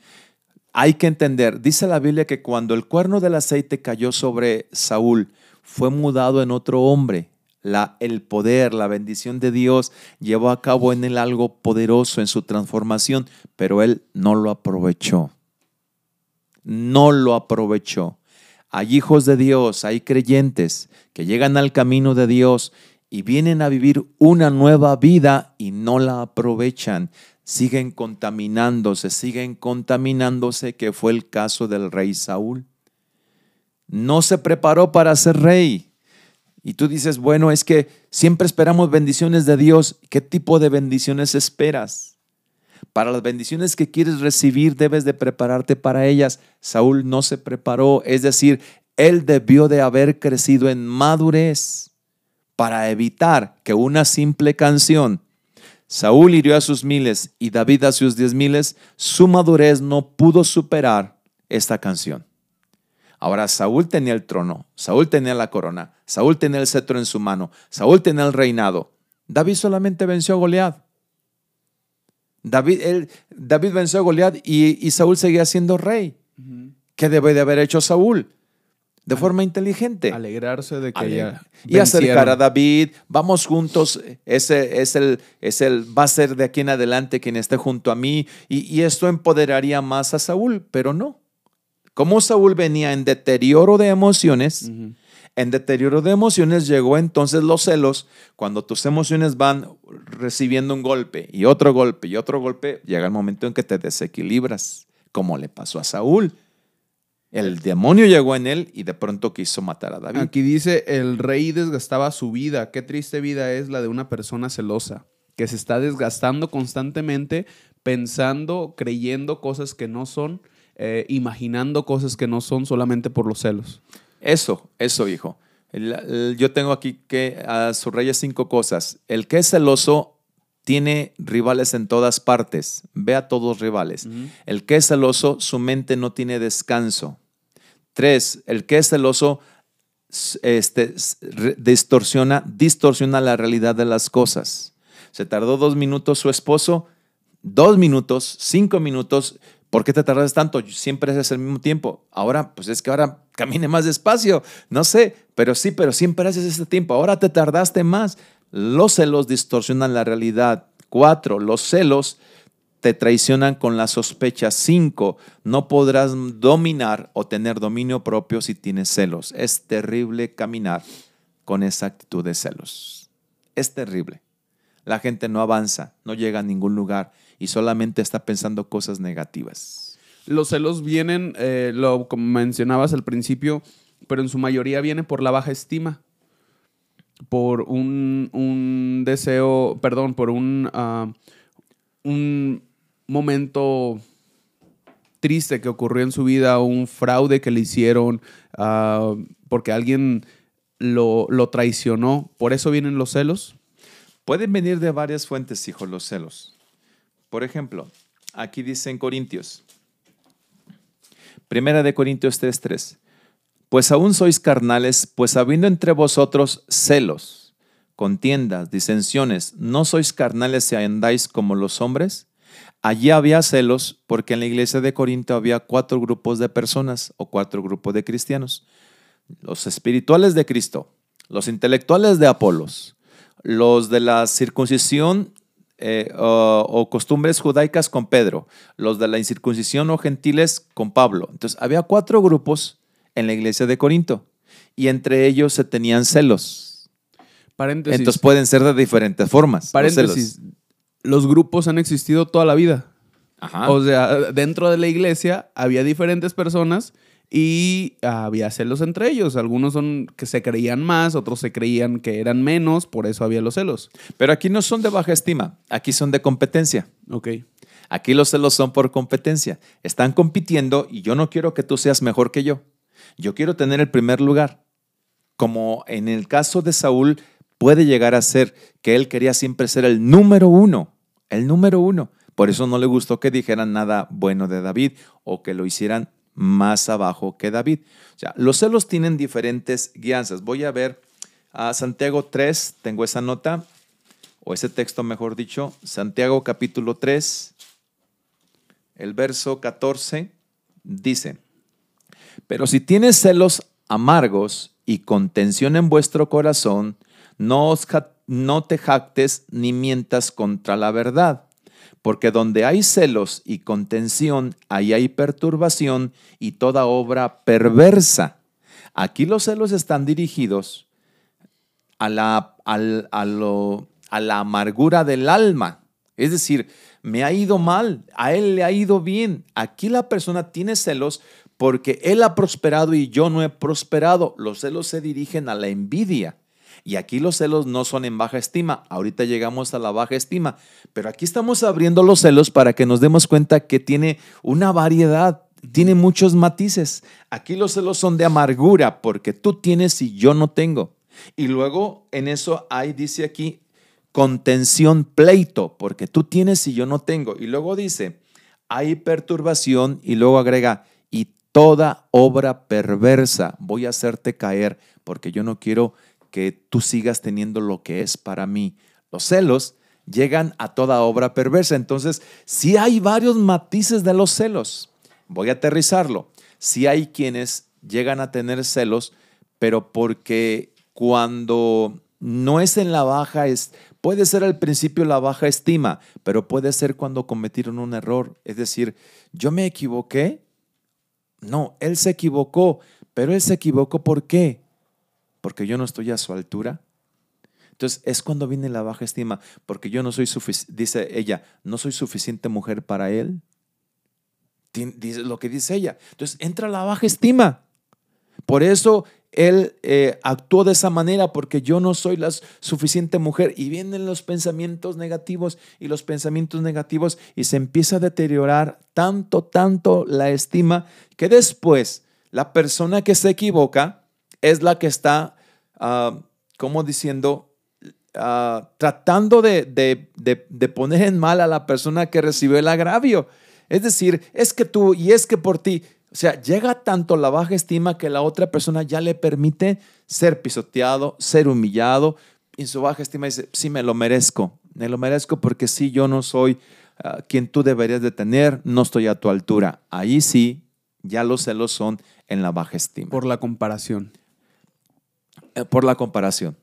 hay que entender, dice la Biblia que cuando el cuerno del aceite cayó sobre Saúl, fue mudado en otro hombre. La, el poder, la bendición de Dios llevó a cabo en él algo poderoso en su transformación, pero él no lo aprovechó. No lo aprovechó. Hay hijos de Dios, hay creyentes que llegan al camino de Dios y vienen a vivir una nueva vida y no la aprovechan. Siguen contaminándose, siguen contaminándose, que fue el caso del rey Saúl no se preparó para ser rey. Y tú dices, bueno, es que siempre esperamos bendiciones de Dios. ¿Qué tipo de bendiciones esperas? Para las bendiciones que quieres recibir debes de prepararte para ellas. Saúl no se preparó, es decir, él debió de haber crecido en madurez para evitar que una simple canción, Saúl hirió a sus miles y David a sus diez miles, su madurez no pudo superar esta canción. Ahora Saúl tenía el trono, Saúl tenía la corona, Saúl tenía el cetro en su mano, Saúl tenía el reinado. David solamente venció a Goliat. David, David venció a Goliat y, Saúl seguía siendo rey. ¿Qué debe de haber hecho Saúl? De forma inteligente. Alegrarse de que ya Y acercar a David. Vamos juntos. Ese es el, es el, va a ser de aquí en adelante quien esté junto a mí. Y, y esto empoderaría más a Saúl, pero no. Como Saúl venía en deterioro de emociones, en deterioro de emociones llegó entonces los celos. Cuando tus emociones van recibiendo un golpe y otro golpe y otro golpe, llega el momento en que te desequilibras, como le pasó a Saúl. El demonio llegó en él y de pronto quiso matar a David. Aquí dice, el rey desgastaba su vida. Qué triste vida es la de una persona celosa, que se está desgastando constantemente pensando, creyendo cosas que no son, eh, imaginando cosas que no son solamente por los celos. Eso, eso, hijo. yo tengo aquí que uh, subraya cinco cosas. El que es celoso tiene rivales en todas partes. Ve a todos rivales. El que es celoso, su mente no tiene descanso. Tres, el que es celoso este, distorsiona, distorsiona la realidad de las cosas. Se tardó dos minutos su esposo, dos minutos, cinco minutos. ¿Por qué te tardas tanto? Siempre haces el mismo tiempo. Ahora, pues es que ahora camine más despacio. No sé, pero sí, pero siempre haces ese tiempo. Ahora te tardaste más. Los celos distorsionan la realidad. Cuatro, los celos te traicionan con la sospecha. Cinco, no podrás dominar o tener dominio propio si tienes celos. Es terrible caminar con esa actitud de celos. Es terrible. La gente no avanza, no llega a ningún lugar y solamente está pensando cosas negativas. Los celos vienen, eh, lo como mencionabas al principio, pero en su mayoría viene por la baja estima, por un, deseo, perdón, por un, ah, un momento triste que ocurrió en su vida, un fraude que le hicieron, ah, porque alguien lo, lo, traicionó. ¿Por eso vienen los celos? Pueden venir de varias fuentes, hijo, los celos. Por ejemplo, aquí dice en Corintios, Primera de Corintios 3:3, pues aún sois carnales, pues habiendo entre vosotros celos, contiendas, disensiones, ¿no sois carnales si andáis como los hombres? Allí había celos porque en la iglesia de Corinto había cuatro grupos de personas o cuatro grupos de cristianos. Los espirituales de Cristo, los intelectuales de Apolos, los de la circuncisión eh, o, costumbres judaicas con Pedro, los de la incircuncisión o gentiles con Pablo. Entonces había cuatro grupos en la iglesia de Corinto y entre ellos se tenían celos. Paréntesis. Entonces pueden ser de diferentes formas. Paréntesis los grupos han existido toda la vida. O sea, dentro de la iglesia había diferentes personas y había celos entre ellos. Algunos son que se creían más, otros se creían que eran menos, por eso había los celos. Pero aquí no son de baja estima, aquí son de competencia. Ok. Aquí los celos son por competencia. Están compitiendo y yo no quiero que tú seas mejor que yo. Yo quiero tener el primer lugar. Como en el caso de Saúl, puede llegar a ser que él quería siempre ser el número uno, el número uno. Por eso no le gustó que dijeran nada bueno de David o que lo hicieran más abajo que David. O sea, los celos tienen diferentes guianzas. Voy a ver a Santiago 3, tengo esa nota, o ese texto mejor dicho, Santiago capítulo 3, el verso 14, dice, pero si tienes celos amargos y contención en vuestro corazón, no, no te jactes ni mientas contra la verdad, porque donde hay celos y contención, ahí hay perturbación y toda obra perversa. Aquí los celos están dirigidos a la, a la amargura del alma. Es decir, me ha ido mal, a él le ha ido bien. Aquí la persona tiene celos porque él ha prosperado y yo no he prosperado. Los celos se dirigen a la envidia. Y aquí los celos no son en baja estima. Ahorita llegamos a la baja estima. Pero aquí estamos abriendo los celos para que nos demos cuenta que tiene una variedad, tiene muchos matices. Aquí los celos son de amargura porque tú tienes y yo no tengo. Y luego en eso hay, dice aquí, contención, pleito, porque tú tienes y yo no tengo. Y luego dice, hay perturbación y luego agrega, y toda obra perversa voy a hacerte caer porque yo no quiero que tú sigas teniendo lo que es para mí. Los celos llegan a toda obra perversa. Entonces, si hay varios matices de los celos. Voy a aterrizarlo. Si hay quienes llegan a tener celos, pero porque cuando no es en la baja, es, puede ser al principio la baja estima, pero puede ser cuando cometieron un error. Es decir, yo me equivoqué. No, él se equivocó, pero él se equivocó ¿por qué? Porque yo no estoy a su altura. Entonces es cuando viene la baja estima, porque yo no soy suficiente, dice ella, no soy suficiente mujer para él. dice lo que dice ella. Entonces entra la baja estima. Por eso él eh, actuó de esa manera porque yo no soy la suficiente mujer y vienen los pensamientos negativos y los pensamientos negativos y se empieza a deteriorar tanto, tanto la estima que después la persona que se equivoca es la que está, uh, como diciendo, ah, tratando de, poner en mal a la persona que recibió el agravio. Es decir, es que tú y es que por ti. O sea, llega tanto la baja estima que la otra persona ya le permite ser pisoteado, ser humillado. Y su baja estima dice, sí, me lo merezco. Me lo merezco porque sí, yo no soy ah, quien tú deberías de tener, no estoy a tu altura. Ahí sí, ya los celos son en la baja estima. Por la comparación. Eh, por la comparación.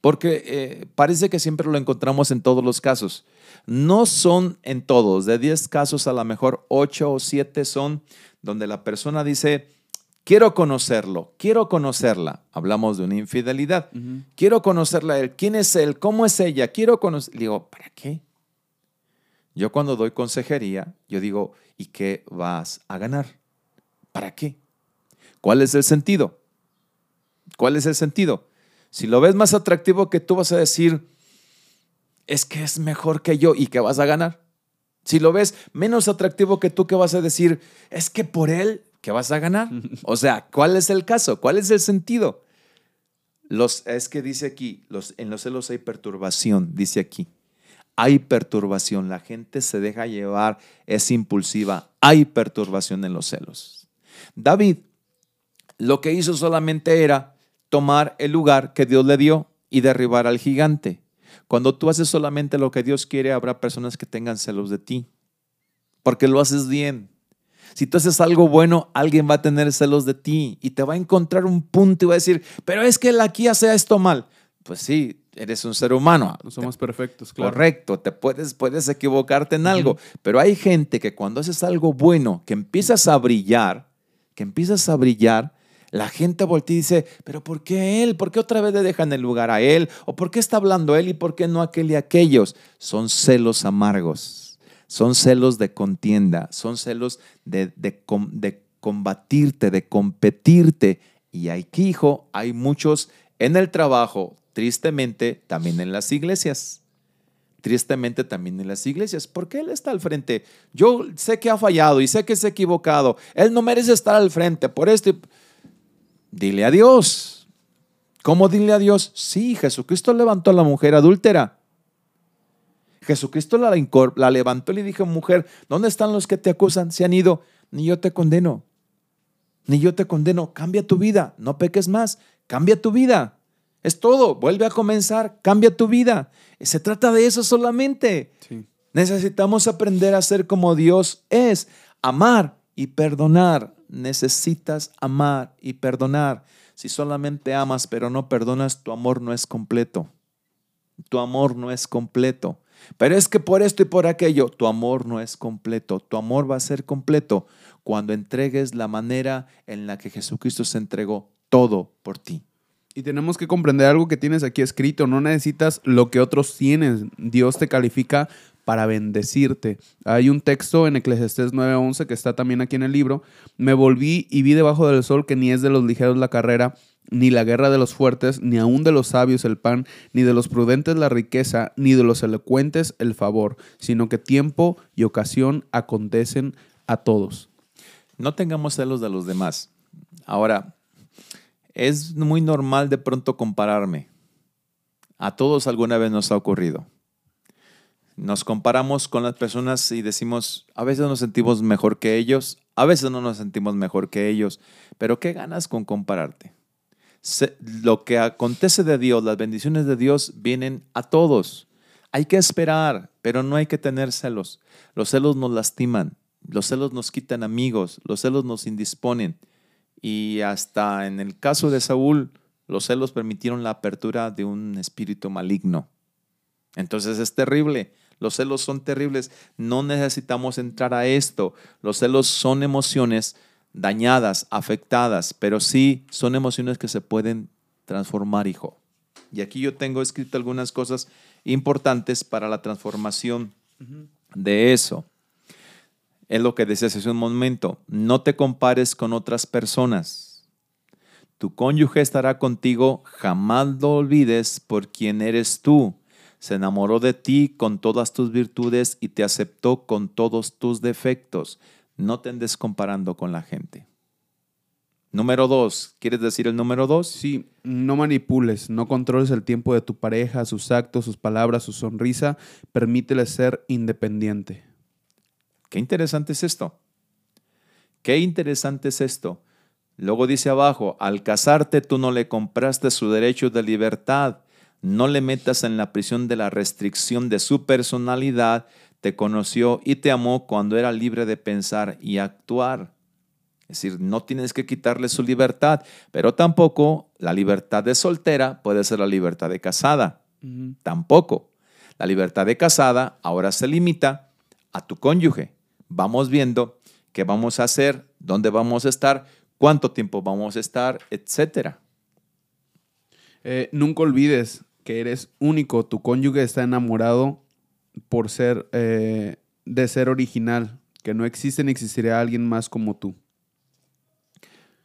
Porque eh, parece que siempre lo encontramos en todos los casos. No son en todos. De 10 casos, a lo mejor 8 o 7 son donde la persona dice, quiero conocerlo, quiero conocerla. Hablamos de una infidelidad. Quiero conocerla él. ¿Quién es él? ¿Cómo es ella? Quiero conocer. Digo, ¿para qué? Yo cuando doy consejería, yo digo, ¿y qué vas a ganar? ¿Para qué? ¿Cuál es el sentido? ¿Cuál es el sentido? Si lo ves más atractivo que tú vas a decir, es que es mejor que yo y que vas a ganar. Si lo ves menos atractivo que tú, ¿qué vas a decir? Es que por él, ¿qué vas a ganar? O sea, ¿cuál es el caso? ¿Cuál es el sentido? Los, es que dice aquí, los, en los celos hay perturbación, dice aquí. Hay perturbación, la gente se deja llevar, es impulsiva, hay perturbación en los celos. David lo que hizo solamente era tomar el lugar que Dios le dio y derribar al gigante. Cuando tú haces solamente lo que Dios quiere, habrá personas que tengan celos de ti, porque lo haces bien. Si tú haces algo bueno, alguien va a tener celos de ti y te va a encontrar un punto y va a decir, pero es que él aquí hace esto mal. Pues sí, eres un ser humano. No somos perfectos, claro. Correcto, te puedes, puedes equivocarte en algo, pero hay gente que cuando haces algo bueno, que empiezas a brillar, que empiezas a brillar, la gente voltea y dice, pero ¿por qué él? ¿Por qué otra vez le dejan el lugar a él? ¿O por qué está hablando él y por qué no aquel y aquellos? Son celos amargos, son celos de contienda, son celos de, de, combatirte, de competirte. Y aquí, hijo, hay muchos en el trabajo, tristemente, también en las iglesias tristemente también en las iglesias, porque Él está al frente. Yo sé que ha fallado y sé que se ha equivocado. Él no merece estar al frente por esto. Dile a Dios. ¿Cómo dile a Dios? Sí, Jesucristo levantó a la mujer adúltera. Jesucristo la, la levantó y le dijo, mujer, ¿dónde están los que te acusan? Se han ido. Ni yo te condeno. Ni yo te condeno. Cambia tu vida. No peques más. Cambia tu vida. Es todo. Vuelve a comenzar. Cambia tu vida. Se trata de eso solamente. Necesitamos aprender a ser como Dios es. Amar y perdonar necesitas amar y perdonar. Si solamente amas pero no perdonas, tu amor no es completo. Tu amor no es completo. Pero es que por esto y por aquello, tu amor no es completo. Tu amor va a ser completo cuando entregues la manera en la que Jesucristo se entregó todo por ti. Y tenemos que comprender algo que tienes aquí escrito. No necesitas lo que otros tienen. Dios te califica para bendecirte. Hay un texto en Eclesiastés 9:11 que está también aquí en el libro. Me volví y vi debajo del sol que ni es de los ligeros la carrera, ni la guerra de los fuertes, ni aun de los sabios el pan, ni de los prudentes la riqueza, ni de los elocuentes el favor, sino que tiempo y ocasión acontecen a todos. No tengamos celos de los demás. Ahora, es muy normal de pronto compararme. A todos alguna vez nos ha ocurrido. Nos comparamos con las personas y decimos, a veces nos sentimos mejor que ellos, a veces no nos sentimos mejor que ellos, pero ¿qué ganas con compararte? lo que acontece de Dios, las bendiciones de Dios vienen a todos. Hay que esperar, pero no hay que tener celos. Los celos nos lastiman, los celos nos quitan amigos, los celos nos indisponen. Y hasta en el caso de Saúl, los celos permitieron la apertura de un espíritu maligno. Entonces es terrible. Los celos son terribles. No necesitamos entrar a esto. Los celos son emociones dañadas, afectadas, pero sí son emociones que se pueden transformar, hijo. Y aquí yo tengo escrito algunas cosas importantes para la transformación de eso. es lo que decías hace un momento, no te compares con otras personas. Tu cónyuge estará contigo, jamás lo olvides por quien eres tú. Se enamoró de ti con todas tus virtudes y te aceptó con todos tus defectos. No te andes comparando con la gente. Número dos, ¿quieres decir el número dos? Sí, no manipules, no controles el tiempo de tu pareja, sus actos, sus palabras, su sonrisa. Permítele ser independiente. Qué interesante es esto. Qué interesante es esto. Luego dice abajo, al casarte tú no le compraste su derecho de libertad, no le metas en la prisión de la restricción de su personalidad, te conoció y te amó cuando era libre de pensar y actuar. Es decir, no tienes que quitarle su libertad, pero tampoco la libertad de soltera puede ser la libertad de casada. Tampoco. La libertad de casada ahora se limita a tu cónyuge. Vamos viendo qué vamos a hacer, dónde vamos a estar, cuánto tiempo vamos a estar, etc. Eh, nunca olvides que eres único. Tu cónyuge está enamorado por ser eh, de ser original, que no existe ni existirá alguien más como tú.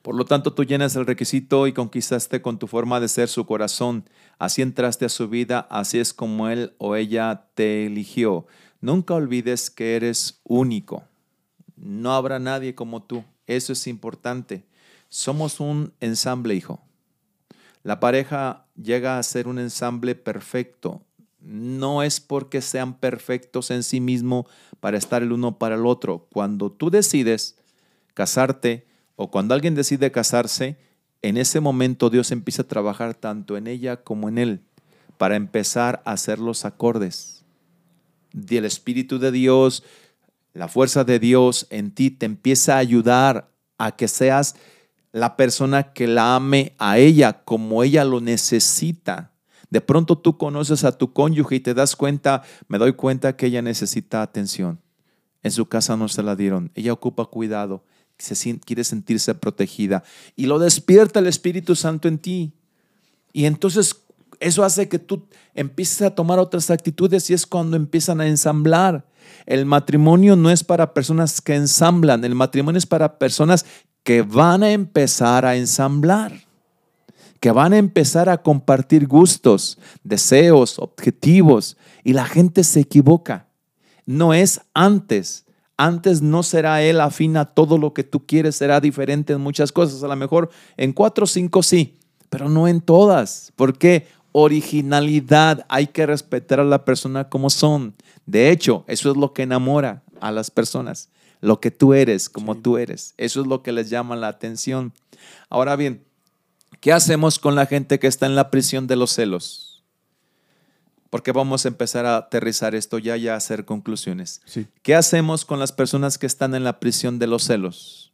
Por lo tanto, tú llenas el requisito y conquistaste con tu forma de ser su corazón. Así entraste a su vida, así es como él o ella te eligió. Nunca olvides que eres único. No habrá nadie como tú. Eso es importante. Somos un ensamble, hijo. La pareja llega a ser un ensamble perfecto. No es porque sean perfectos en sí mismo para estar el uno para el otro. Cuando tú decides casarte, o cuando alguien decide casarse, en ese momento Dios empieza a trabajar tanto en ella como en él para empezar a hacer los acordes. Del Espíritu de Dios, la fuerza de Dios en ti te empieza a ayudar a que seas la persona que la ame a ella como ella lo necesita. De pronto tú conoces a tu cónyuge y te das cuenta, me doy cuenta que ella necesita atención. En su casa no se la dieron, ella ocupa cuidado se quiere sentirse protegida. Y lo despierta el Espíritu Santo en ti. Y entonces eso hace que tú empieces a tomar otras actitudes y es cuando empiezan a ensamblar. El matrimonio no es para personas que ensamblan, el matrimonio es para personas que van a empezar a ensamblar, que van a empezar a compartir gustos, deseos, objetivos, y la gente se equivoca. No es antes antes no será Él afín a todo lo que tú quieres, será diferente en muchas cosas. A lo mejor en cuatro o cinco sí, pero no en todas. ¿Por qué? Originalidad. Hay que respetar a la persona como son. De hecho, eso es lo que enamora a las personas. Lo que tú eres, como tú eres. Eso es lo que les llama la atención. Ahora bien, ¿qué hacemos con la gente que está en la prisión de los celos? porque vamos a empezar a aterrizar esto ya y a hacer conclusiones. ¿Qué hacemos con las personas que están en la prisión de los celos?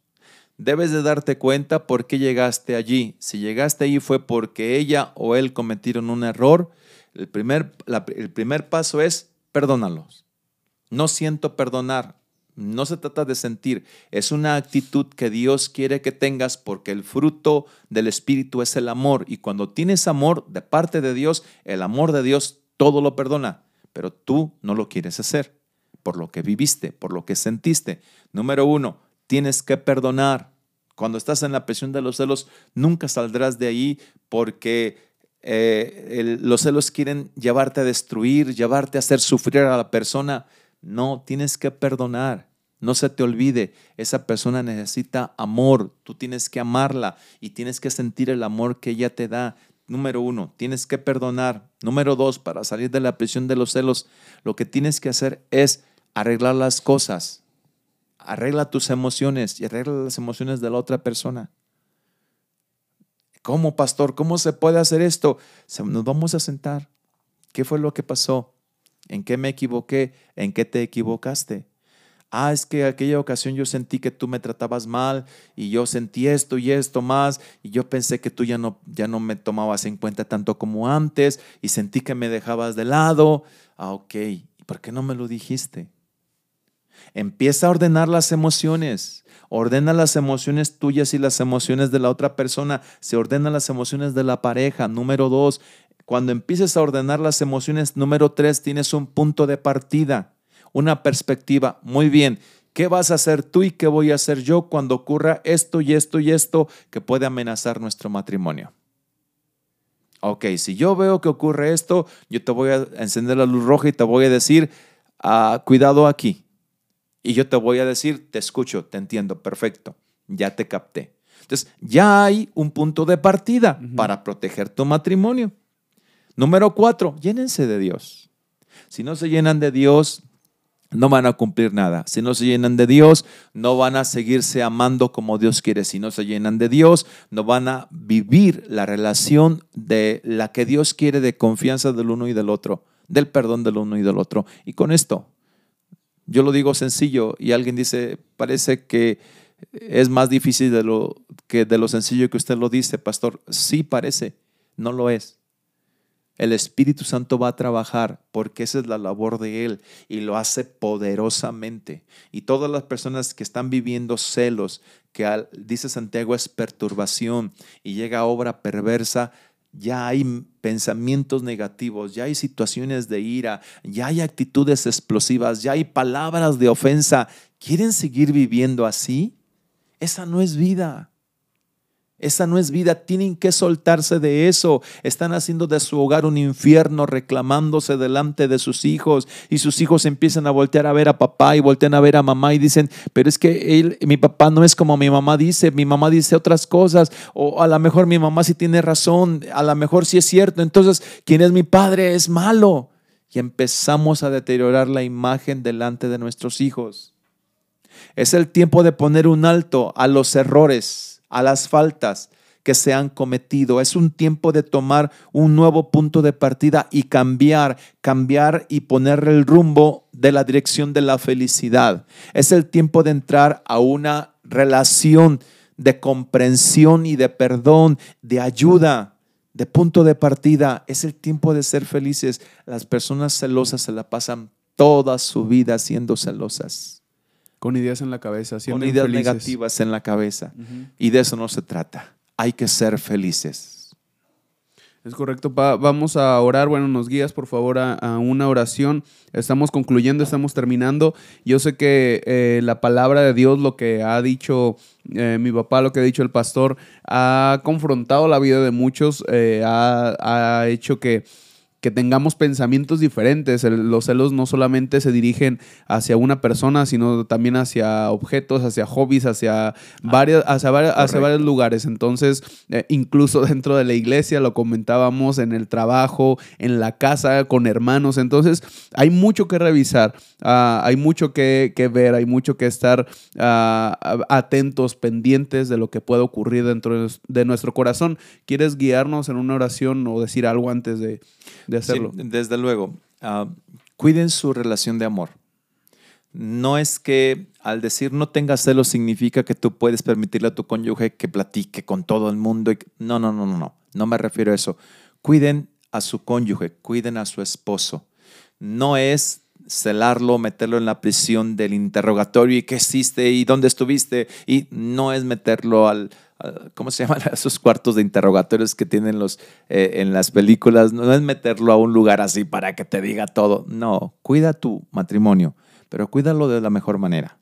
Debes de darte cuenta por qué llegaste allí. Si llegaste allí fue porque ella o él cometieron un error. El primer, el primer paso es perdónalos. No siento perdonar. No se trata de sentir, es una actitud que Dios quiere que tengas porque el fruto del Espíritu es el amor y cuando tienes amor de parte de Dios, el amor de Dios todo lo perdona, pero tú no lo quieres hacer por lo que viviste, por lo que sentiste. Número uno, tienes que perdonar. Cuando estás en la presión de los celos, nunca saldrás de ahí porque eh, los celos quieren llevarte a destruir, llevarte a hacer sufrir a la persona. No, tienes que perdonar. No se te olvide, esa persona necesita amor, tú tienes que amarla y tienes que sentir el amor que ella te da número uno, tienes que perdonar. Número dos, para salir de la prisión de los celos, lo que tienes que hacer es arreglar las cosas. Arregla tus emociones y arregla las emociones de la otra persona. ¿Cómo, pastor? ¿Cómo se puede hacer esto? Nos vamos a sentar. ¿Qué fue lo que pasó? ¿En qué me equivoqué? ¿En qué te equivocaste? ah, es que aquella ocasión yo sentí que tú me tratabas mal y yo sentí esto y esto más y yo pensé que tú ya no, ya no me tomabas en cuenta tanto como antes y sentí que me dejabas de lado. Ah, ok, ¿y por qué no me lo dijiste? Empieza a ordenar las emociones. Ordena las emociones tuyas y las emociones de la otra persona. Se ordenan las emociones de la pareja. Número dos, cuando empieces a ordenar las emociones, número tres, tienes un punto de partida una perspectiva. Muy bien, ¿Qué vas a hacer tú y qué voy a hacer yo cuando ocurra esto y esto y esto que puede amenazar nuestro matrimonio? Ok, si yo veo que ocurre esto, yo te voy a encender la luz roja y te voy a decir, ah, cuidado aquí. Y yo te voy a decir, te escucho, te entiendo, perfecto, ya te capté. Entonces, ya hay un punto de partida para proteger tu matrimonio. Número cuatro, llénense de Dios. Si no se llenan de Dios, no van a cumplir nada. Si no se llenan de Dios, no van a seguirse amando como Dios quiere. Si no se llenan de Dios, no van a vivir la relación de la que Dios quiere de confianza del uno y del otro, del perdón del uno y del otro. Y con esto, yo lo digo sencillo y alguien dice, parece que es más difícil de lo que de lo sencillo que usted lo dice, pastor. Sí parece, no lo es. El Espíritu Santo va a trabajar porque esa es la labor de Él y lo hace poderosamente. Y todas las personas que están viviendo celos, que dice Santiago es perturbación y llega a obra perversa, ya hay pensamientos negativos, ya hay situaciones de ira, ya hay actitudes explosivas, ya hay palabras de ofensa. ¿Quieren seguir viviendo así? Esa no es vida. Esa no es vida, tienen que soltarse de eso. Están haciendo de su hogar un infierno, reclamándose delante de sus hijos y sus hijos empiezan a voltear a ver a papá y voltean a ver a mamá y dicen, pero es que él, mi papá no es como mi mamá dice, mi mamá dice otras cosas o a lo mejor mi mamá sí tiene razón, a lo mejor sí es cierto, entonces, ¿quién es mi padre? Es malo. Y empezamos a deteriorar la imagen delante de nuestros hijos. Es el tiempo de poner un alto a los errores a las faltas que se han cometido. Es un tiempo de tomar un nuevo punto de partida y cambiar, cambiar y poner el rumbo de la dirección de la felicidad. Es el tiempo de entrar a una relación de comprensión y de perdón, de ayuda, de punto de partida. Es el tiempo de ser felices. Las personas celosas se la pasan toda su vida siendo celosas. Con ideas en la cabeza, Con ideas negativas en la cabeza. Y de eso no se trata. Hay que ser felices. Es correcto, vamos a orar. Bueno, nos guías por favor a, una oración. Estamos concluyendo, estamos terminando. Yo sé que eh, la palabra de Dios, lo que ha dicho eh, mi papá, lo que ha dicho el pastor, ha confrontado la vida de muchos, eh, ha hecho que que tengamos pensamientos diferentes. los celos no solamente se dirigen hacia una persona, sino también hacia objetos, hacia hobbies, hacia, ah, varias, hacia, varios lugares. Entonces, eh, incluso dentro de la iglesia, lo comentábamos en el trabajo, en la casa, con hermanos. Entonces, hay mucho que revisar, ah, hay mucho que, ver, hay mucho que estar ah, atentos, pendientes de lo que puede ocurrir dentro de nuestro corazón. ¿Quieres guiarnos en una oración o decir algo antes de hacerlo. desde luego. Ah, cuiden su relación de amor. No es que al decir no tengas celos significa que tú puedes permitirle a tu cónyuge que platique con todo el mundo. no, no, no, no, no. No me refiero a eso. Cuiden a su cónyuge, cuiden a su esposo. No es celarlo, meterlo en la prisión del interrogatorio y qué hiciste y dónde estuviste y no es meterlo al, ¿cómo se llaman esos cuartos de interrogatorios que tienen los eh, en las películas? No es meterlo a un lugar así para que te diga todo. No, cuida tu matrimonio, pero cuídalo de la mejor manera.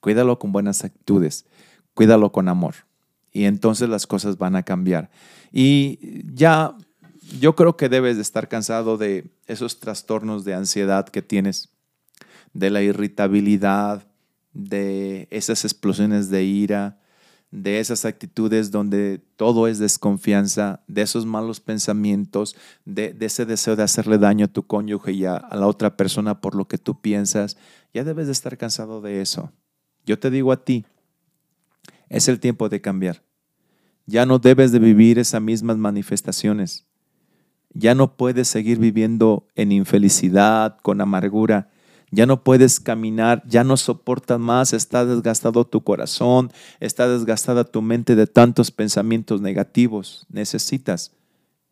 Cuídalo con buenas actitudes, cuídalo con amor. Y entonces las cosas van a cambiar. Y ya yo creo que debes de estar cansado de esos trastornos de ansiedad que tienes, de la irritabilidad, de esas explosiones de ira, de esas actitudes donde todo es desconfianza, de esos malos pensamientos, de, ese deseo de hacerle daño a tu cónyuge y a, a, la otra persona por lo que tú piensas, ya debes de estar cansado de eso. Yo te digo a ti, es el tiempo de cambiar. Ya no debes de vivir esas mismas manifestaciones. Ya no puedes seguir viviendo en infelicidad, con amargura ya no puedes caminar, ya no soportas más, está desgastado tu corazón, está desgastada tu mente de tantos pensamientos negativos. Necesitas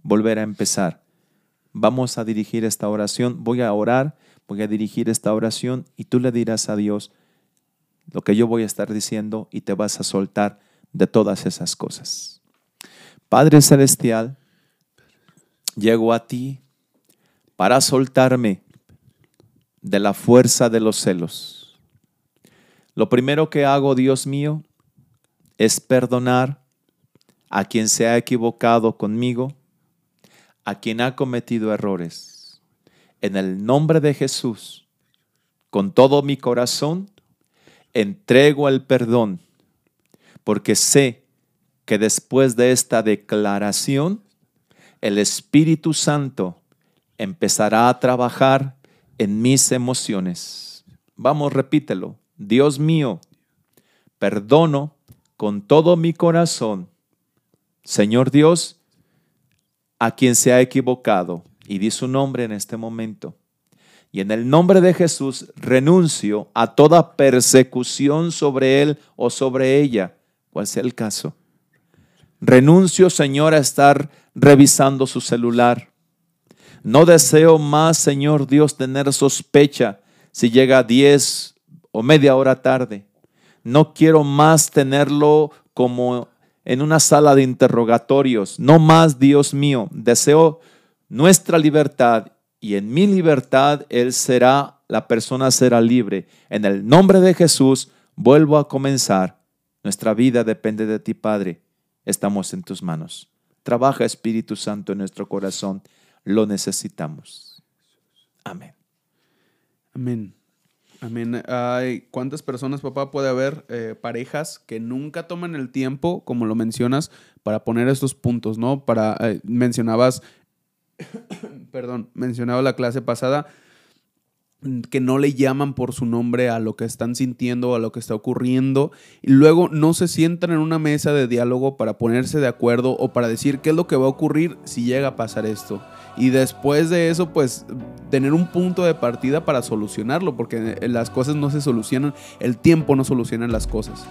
volver a empezar. Vamos a dirigir esta oración, voy a orar, voy a dirigir esta oración y tú le dirás a Dios lo que yo voy a estar diciendo y te vas a soltar de todas esas cosas. Padre Celestial, llego a ti para soltarme de la fuerza de los celos. Lo primero que hago, Dios mío, es perdonar a quien se ha equivocado conmigo, a quien ha cometido errores. En el nombre de Jesús, con todo mi corazón, entrego el perdón, porque sé que después de esta declaración, el Espíritu Santo empezará a trabajar en mis emociones. Vamos, repítelo. Dios mío, perdono con todo mi corazón, Señor Dios, a quien se ha equivocado, y di su nombre en este momento. Y en el nombre de Jesús renuncio a toda persecución sobre él o sobre ella, cual sea el caso. Renuncio, Señor, a estar revisando su celular. No deseo más, Señor Dios, tener sospecha si llega a 10 o media hora tarde. No quiero más tenerlo como en una sala de interrogatorios. No más, Dios mío. Deseo nuestra libertad y en mi libertad Él será, la persona será libre. En el nombre de Jesús vuelvo a comenzar. Nuestra vida depende de ti, Padre. Estamos en tus manos. Trabaja Espíritu Santo en nuestro corazón. Lo necesitamos. Amén. Amén. Amén. Ay, ¿Cuántas personas, papá, puede haber eh, parejas que nunca toman el tiempo, como lo mencionas, para poner estos puntos, ¿no? Para, eh, mencionabas, perdón, mencionaba la clase pasada, que no le llaman por su nombre a lo que están sintiendo, a lo que está ocurriendo, y luego no se sientan en una mesa de diálogo para ponerse de acuerdo o para decir qué es lo que va a ocurrir si llega a pasar esto. Y después de eso, pues tener un punto de partida para solucionarlo, porque las cosas no se solucionan, el tiempo no soluciona las cosas.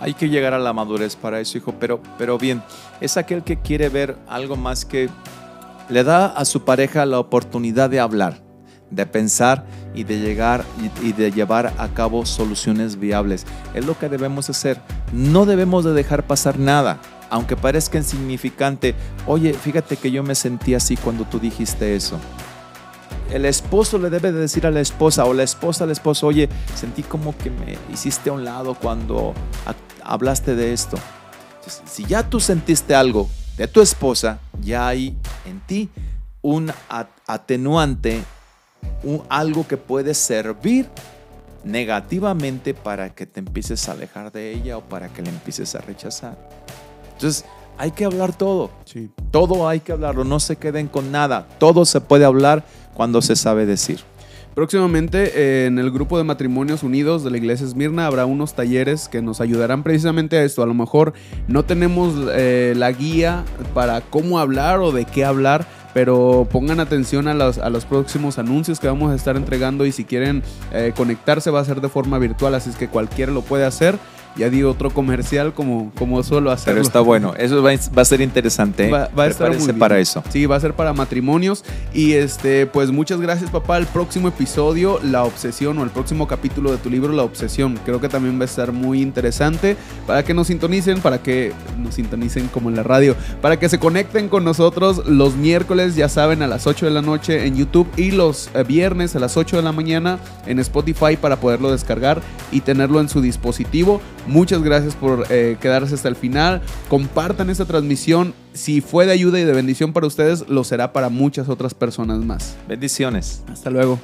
Hay que llegar a la madurez para eso, hijo, pero, pero bien, es aquel que quiere ver algo más que le da a su pareja la oportunidad de hablar de pensar y de llegar y, de llevar a cabo soluciones viables. Es lo que debemos hacer. No debemos de dejar pasar nada, aunque parezca insignificante. Oye, fíjate que yo me sentí así cuando tú dijiste eso. El esposo le debe de decir a la esposa o la esposa al esposo, oye, sentí como que me hiciste a un lado cuando hablaste de esto. si ya tú sentiste algo de tu esposa, ya hay en ti un atenuante algo que puede servir negativamente para que te empieces a alejar de ella o para que le empieces a rechazar. Entonces, hay que hablar todo. Sí. Todo hay que hablarlo, no se queden con nada. Todo se puede hablar cuando se sabe decir. Próximamente eh, en el grupo de matrimonios unidos de la iglesia Esmirna habrá unos talleres que nos ayudarán precisamente a esto. A lo mejor no tenemos eh, la guía para cómo hablar o de qué hablar, pero pongan atención a los, próximos anuncios que vamos a estar entregando y si quieren eh, conectarse va a ser de forma virtual, así es que cualquiera lo puede hacer ya di otro comercial como, como suelo hacer. Pero está bueno, eso va, a ser interesante. ¿eh? Va, a estar muy para eso. Sí, va a ser para matrimonios. Y este, pues muchas gracias, papá. El próximo episodio, La Obsesión, o el próximo capítulo de tu libro, La Obsesión. Creo que también va a estar muy interesante para que nos sintonicen, para que nos sintonicen como en la radio, para que se conecten con nosotros los miércoles, ya saben, a las 8 de la noche en YouTube y los eh, viernes a las 8 de la mañana en Spotify para poderlo descargar y tenerlo en su dispositivo. Muchas gracias por eh, quedarse hasta el final. Compartan esta transmisión. Si fue de ayuda y de bendición para ustedes, lo será para muchas otras personas más. Bendiciones. Hasta luego.